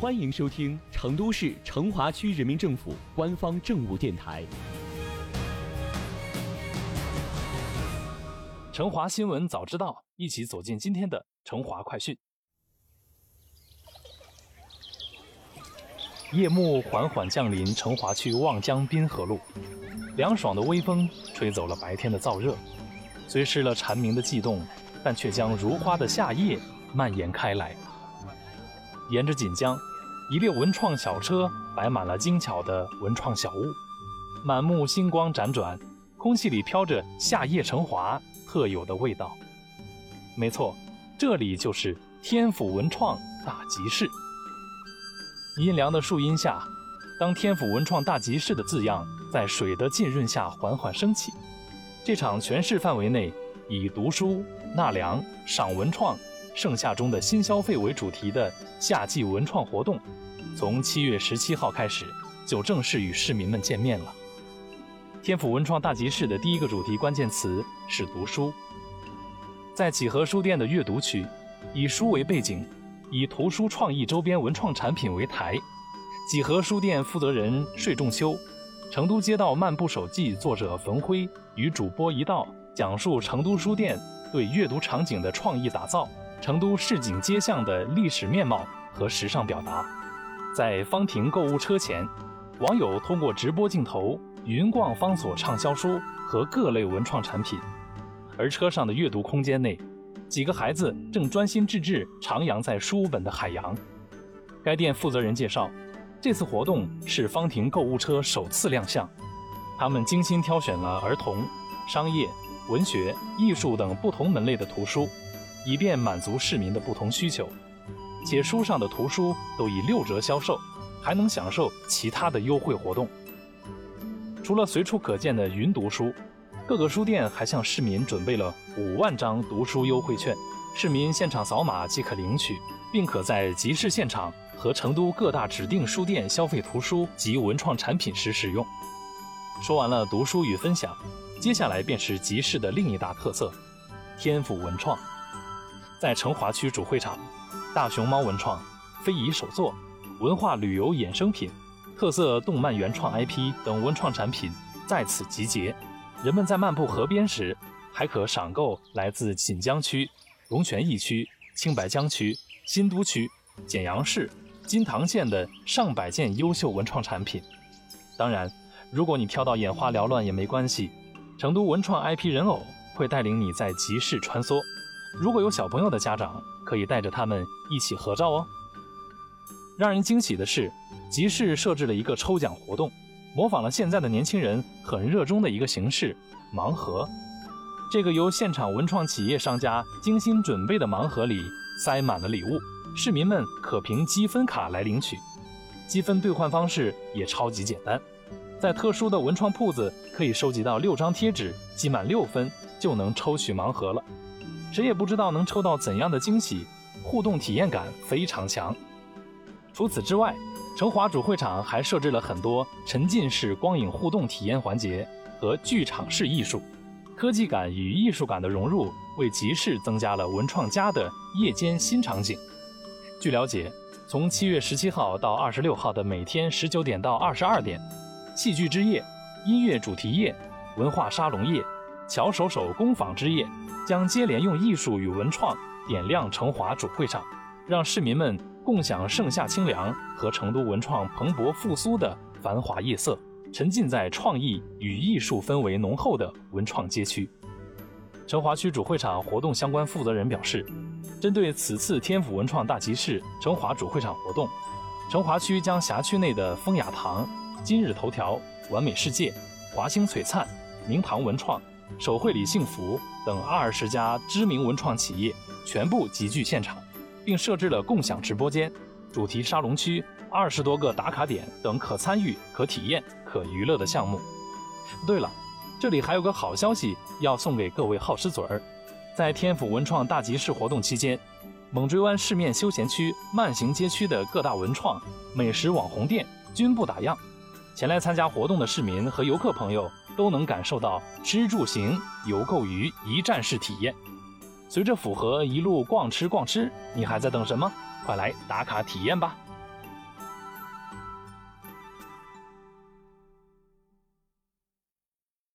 欢迎收听成都市成华区人民政府官方政务电台《成华新闻早知道》，一起走进今天的成华快讯。夜幕缓缓降临成华区望江滨河路，凉爽的微风吹走了白天的燥热，虽失了蝉鸣的悸动，但却将如花的夏夜蔓延开来。沿着锦江，一列文创小车摆满了精巧的文创小物，满目星光辗转，空气里飘着夏夜成华特有的味道。没错，这里就是天府文创大集市。阴凉的树荫下，当“天府文创大集市”的字样在水的浸润下缓缓升起，这场全市范围内以读书、纳凉、赏文创。盛夏中的新消费为主题的夏季文创活动，从七月十七号开始就正式与市民们见面了。天府文创大集市的第一个主题关键词是读书。在几何书店的阅读区，以书为背景，以图书创意周边文创产品为台。几何书店负责人税仲秋，成都街道漫步手记作者冯辉与主播一道讲述成都书店对阅读场景的创意打造。成都市井街巷的历史面貌和时尚表达，在方亭购物车前，网友通过直播镜头云逛方所畅销书和各类文创产品。而车上的阅读空间内，几个孩子正专心致志徜徉在书本的海洋。该店负责人介绍，这次活动是方亭购物车首次亮相，他们精心挑选了儿童、商业、文学、艺术等不同门类的图书。以便满足市民的不同需求，且书上的图书都以六折销售，还能享受其他的优惠活动。除了随处可见的云读书，各个书店还向市民准备了五万张读书优惠券，市民现场扫码即可领取，并可在集市现场和成都各大指定书店消费图书及文创产品时使用。说完了读书与分享，接下来便是集市的另一大特色——天府文创。在成华区主会场，大熊猫文创、非遗手作、文化旅游衍生品、特色动漫原创 IP 等文创产品在此集结。人们在漫步河边时，还可赏购来自锦江区、龙泉驿区、青白江区、新都区、简阳市、金堂县的上百件优秀文创产品。当然，如果你挑到眼花缭乱也没关系，成都文创 IP 人偶会带领你在集市穿梭。如果有小朋友的家长，可以带着他们一起合照哦。让人惊喜的是，集市设置了一个抽奖活动，模仿了现在的年轻人很热衷的一个形式——盲盒。这个由现场文创企业商家精心准备的盲盒里塞满了礼物，市民们可凭积分卡来领取。积分兑换方式也超级简单，在特殊的文创铺子可以收集到六张贴纸，积满六分就能抽取盲盒了。谁也不知道能抽到怎样的惊喜，互动体验感非常强。除此之外，成华主会场还设置了很多沉浸式光影互动体验环节和剧场式艺术，科技感与艺术感的融入，为集市增加了文创家的夜间新场景。据了解，从七月十七号到二十六号的每天十九点到二十二点，戏剧之夜、音乐主题夜、文化沙龙夜、巧手手工坊之夜。将接连用艺术与文创点亮成华主会场，让市民们共享盛夏清凉和成都文创蓬勃复苏的繁华夜色，沉浸在创意与艺术氛围浓厚的文创街区。成华区主会场活动相关负责人表示，针对此次天府文创大集市成华主会场活动，成华区将辖区内的风雅堂、今日头条、完美世界、华星璀璨、明堂文创。手绘里幸福等二十家知名文创企业全部集聚现场，并设置了共享直播间、主题沙龙区、二十多个打卡点等可参与、可体验、可娱乐的项目。对了，这里还有个好消息要送给各位好吃嘴儿，在天府文创大集市活动期间，猛追湾市面休闲区、慢行街区的各大文创、美食网红店均不打烊。前来参加活动的市民和游客朋友都能感受到吃住行游购娱一站式体验。随着符合一路逛吃逛吃，你还在等什么？快来打卡体验吧！